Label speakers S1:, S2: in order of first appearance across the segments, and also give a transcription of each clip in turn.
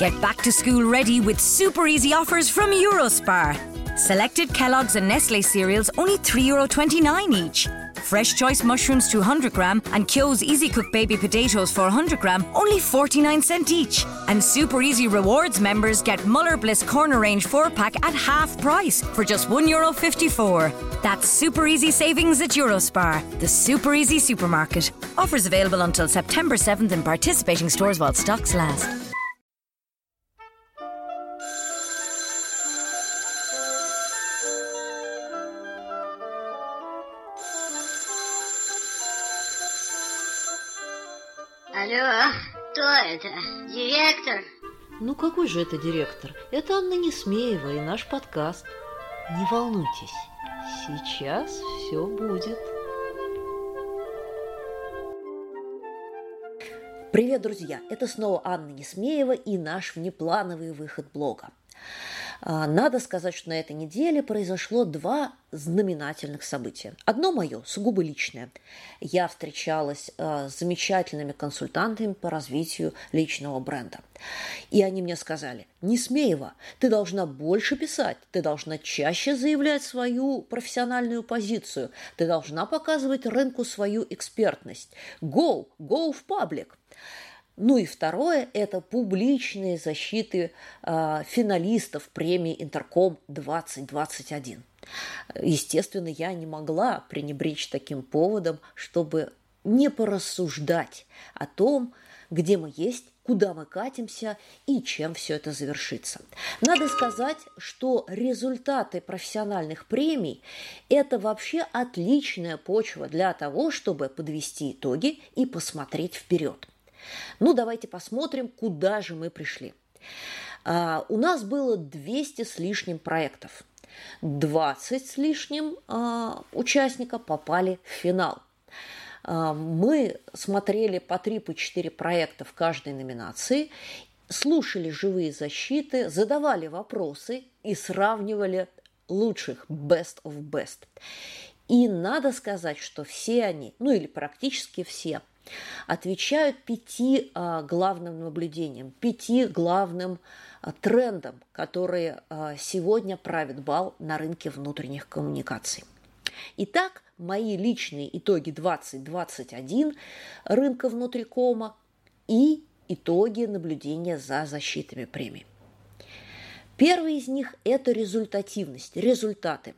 S1: Get back to school ready with super easy offers from Eurospar. Selected Kellogg's and Nestle cereals only €3.29 each. Fresh choice mushrooms 200 gram and Kyo's Easy Cook baby potatoes 400 gram only 49 cent each. And Super Easy Rewards members get Muller Bliss Corner Range 4 pack at half price for just €1.54. That's super easy savings at Eurospar, the super easy supermarket. Offers available until September 7th in participating stores while stocks last.
S2: Алло, кто это? Директор?
S3: Ну какой же это директор? Это Анна Несмеева и наш подкаст. Не волнуйтесь, сейчас все будет. Привет, друзья! Это снова Анна Несмеева и наш внеплановый выход блога. А, надо сказать, что на этой неделе произошло два знаменательных события. Одно мое, сугубо личное. Я встречалась а, с замечательными консультантами по развитию личного бренда. И они мне сказали, не смеева, ты должна больше писать, ты должна чаще заявлять свою профессиональную позицию, ты должна показывать рынку свою экспертность. Go, go в паблик. Ну и второе – это публичные защиты э, финалистов премии «Интерком 2021». Естественно, я не могла пренебречь таким поводом, чтобы не порассуждать о том, где мы есть, куда мы катимся и чем все это завершится. Надо сказать, что результаты профессиональных премий – это вообще отличная почва для того, чтобы подвести итоги и посмотреть вперед. Ну, давайте посмотрим, куда же мы пришли. А, у нас было 200 с лишним проектов. 20 с лишним а, участников попали в финал. А, мы смотрели по 3-4 проекта в каждой номинации, слушали живые защиты, задавали вопросы и сравнивали лучших, best of best. И надо сказать, что все они, ну или практически все, отвечают пяти а, главным наблюдениям, пяти главным а, трендам, которые а, сегодня правят бал на рынке внутренних коммуникаций. Итак, мои личные итоги 2021 рынка внутрикома и итоги наблюдения за защитами премий. Первый из них – это результативность, результаты.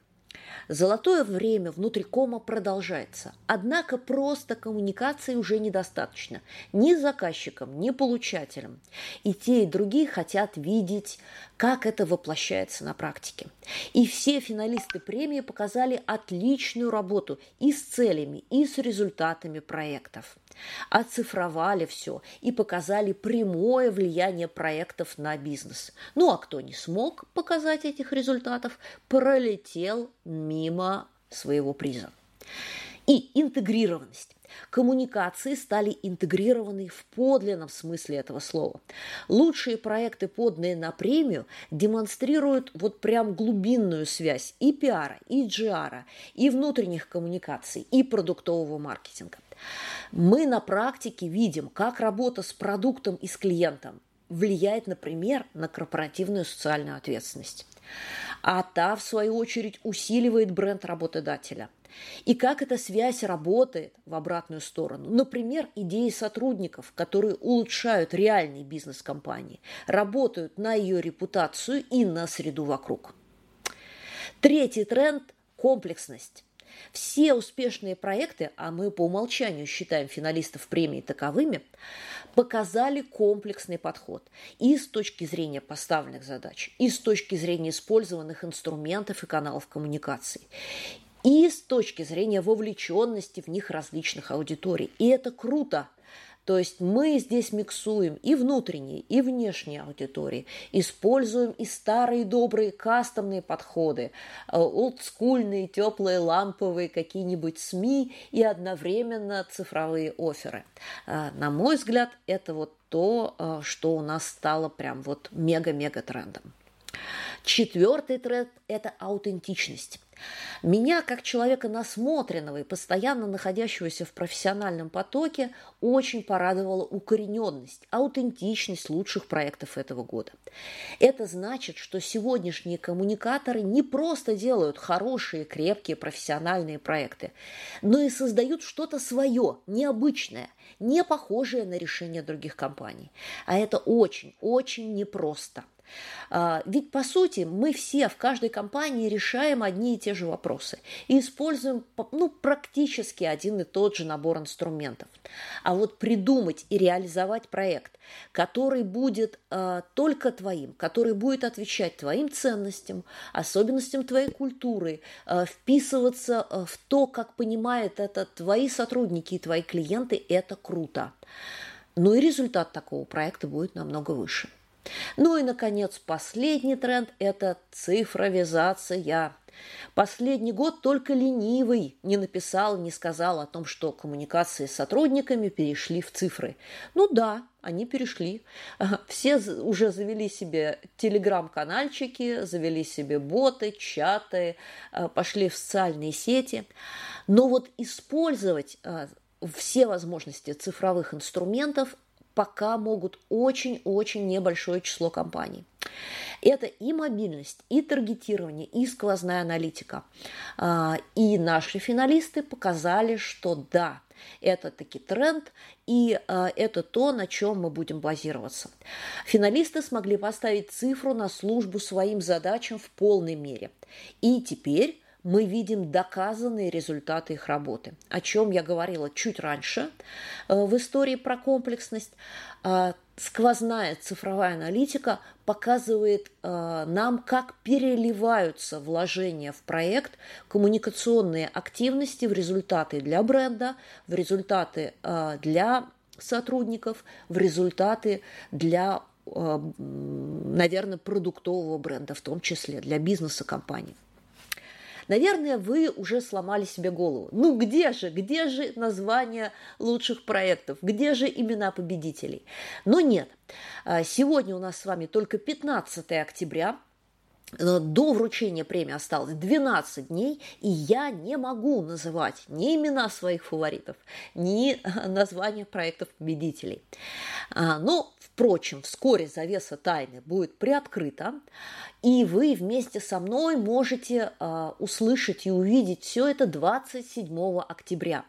S3: Золотое время внутри кома продолжается. Однако просто коммуникации уже недостаточно. Ни заказчикам, ни получателям. И те, и другие хотят видеть, как это воплощается на практике. И все финалисты премии показали отличную работу и с целями, и с результатами проектов. Оцифровали все и показали прямое влияние проектов на бизнес. Ну а кто не смог показать этих результатов, пролетел мимо своего приза. И интегрированность. Коммуникации стали интегрированы в подлинном смысле этого слова. Лучшие проекты, подные на премию, демонстрируют вот прям глубинную связь и пиара, и GR, и внутренних коммуникаций, и продуктового маркетинга. Мы на практике видим, как работа с продуктом и с клиентом влияет, например, на корпоративную социальную ответственность. А та, в свою очередь, усиливает бренд работодателя – и как эта связь работает в обратную сторону. Например, идеи сотрудников, которые улучшают реальный бизнес компании, работают на ее репутацию и на среду вокруг. Третий тренд – комплексность. Все успешные проекты, а мы по умолчанию считаем финалистов премии таковыми, показали комплексный подход и с точки зрения поставленных задач, и с точки зрения использованных инструментов и каналов коммуникации, и с точки зрения вовлеченности в них различных аудиторий. И это круто. То есть мы здесь миксуем и внутренние, и внешние аудитории, используем и старые добрые кастомные подходы, э, олдскульные, теплые, ламповые какие-нибудь СМИ и одновременно цифровые оферы. Э, на мой взгляд, это вот то, э, что у нас стало прям вот мега-мега трендом. Четвертый тренд – это аутентичность. Меня, как человека насмотренного и постоянно находящегося в профессиональном потоке, очень порадовала укорененность, аутентичность лучших проектов этого года. Это значит, что сегодняшние коммуникаторы не просто делают хорошие, крепкие профессиональные проекты, но и создают что-то свое, необычное, не похожее на решения других компаний. А это очень, очень непросто. А, ведь, по сути, мы все в каждой компании решаем одни и те же вопросы и используем ну, практически один и тот же набор инструментов. А вот придумать и реализовать проект, который будет э, только твоим, который будет отвечать твоим ценностям, особенностям твоей культуры, э, вписываться в то, как понимают это твои сотрудники и твои клиенты, это круто. Ну и результат такого проекта будет намного выше. Ну и, наконец, последний тренд – это цифровизация. Последний год только ленивый не написал, не сказал о том, что коммуникации с сотрудниками перешли в цифры. Ну да, они перешли. Все уже завели себе телеграм-канальчики, завели себе боты, чаты, э, пошли в социальные сети. Но вот использовать э, все возможности цифровых инструментов пока могут очень-очень небольшое число компаний. Это и мобильность, и таргетирование, и сквозная аналитика. А, и наши финалисты показали, что да, это таки тренд, и а, это то, на чем мы будем базироваться. Финалисты смогли поставить цифру на службу своим задачам в полной мере. И теперь мы видим доказанные результаты их работы, о чем я говорила чуть раньше э, в истории про комплексность. А, сквозная цифровая аналитика показывает э, нам, как переливаются вложения в проект, коммуникационные активности в результаты для бренда, в результаты э, для сотрудников, в результаты для наверное, продуктового бренда, в том числе для бизнеса компании. Наверное, вы уже сломали себе голову. Ну где же, где же название лучших проектов, где же имена победителей? Но нет, а, сегодня у нас с вами только 15 октября, до вручения премии осталось 12 дней, и я не могу называть ни имена своих фаворитов, ни названия проектов победителей. А, но, впрочем, вскоре завеса тайны будет приоткрыта, и вы вместе со мной можете а, услышать и увидеть все это 27 октября.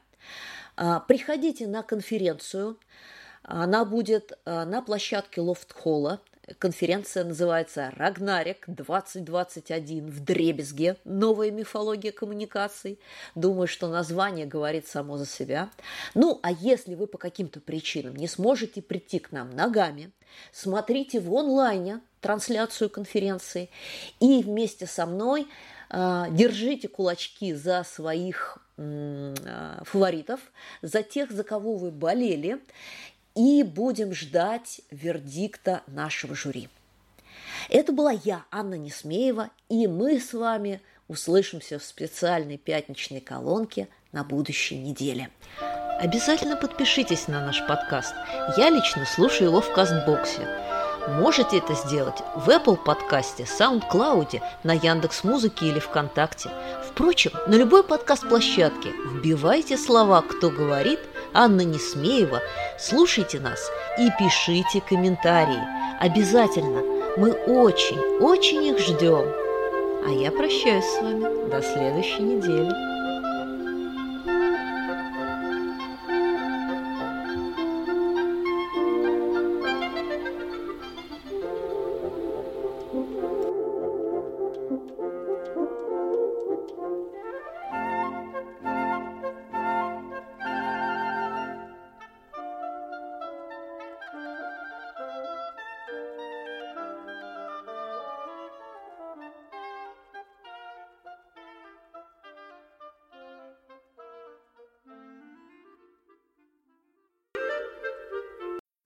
S3: А, приходите на конференцию, она будет на площадке Лофт-холла Конференция называется «Рагнарик 2021 в Дребезге. Новая мифология коммуникаций». Думаю, что название говорит само за себя. Ну, а если вы по каким-то причинам не сможете прийти к нам ногами, смотрите в онлайне трансляцию конференции и вместе со мной э, держите кулачки за своих э, фаворитов, за тех, за кого вы болели, и будем ждать вердикта нашего жюри. Это была я, Анна Несмеева, и мы с вами услышимся в специальной пятничной колонке на будущей неделе. Обязательно подпишитесь на наш подкаст. Я лично слушаю его в Кастбоксе. Можете это сделать в Apple подкасте, SoundCloud, на Яндекс Музыке или ВКонтакте. Впрочем, на любой подкаст-площадке вбивайте слова «Кто говорит» Анна Несмеева. Слушайте нас и пишите комментарии. Обязательно. Мы очень, очень их ждем. А я прощаюсь с вами до следующей недели.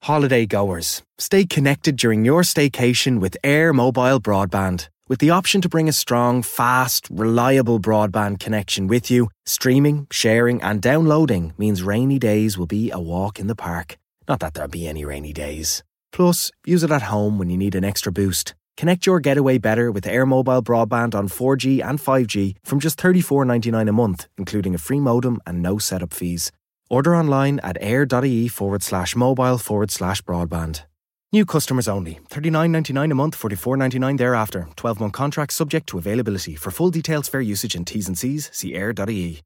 S4: Holiday goers, stay connected during your staycation with Air Mobile Broadband. With the option to bring a strong, fast, reliable broadband connection with you, streaming, sharing, and downloading means rainy days will be a walk in the park. Not that there'll be any rainy days. Plus, use it at home when you need an extra boost. Connect your getaway better with Air Mobile broadband on 4G and 5G from just $34.99 a month, including a free modem and no setup fees. Order online at air.ie forward slash mobile forward slash broadband. New customers only. $39.99 a month, $44.99 thereafter. 12 month contract subject to availability. For full details, fair usage and T's and C's, see air.ie.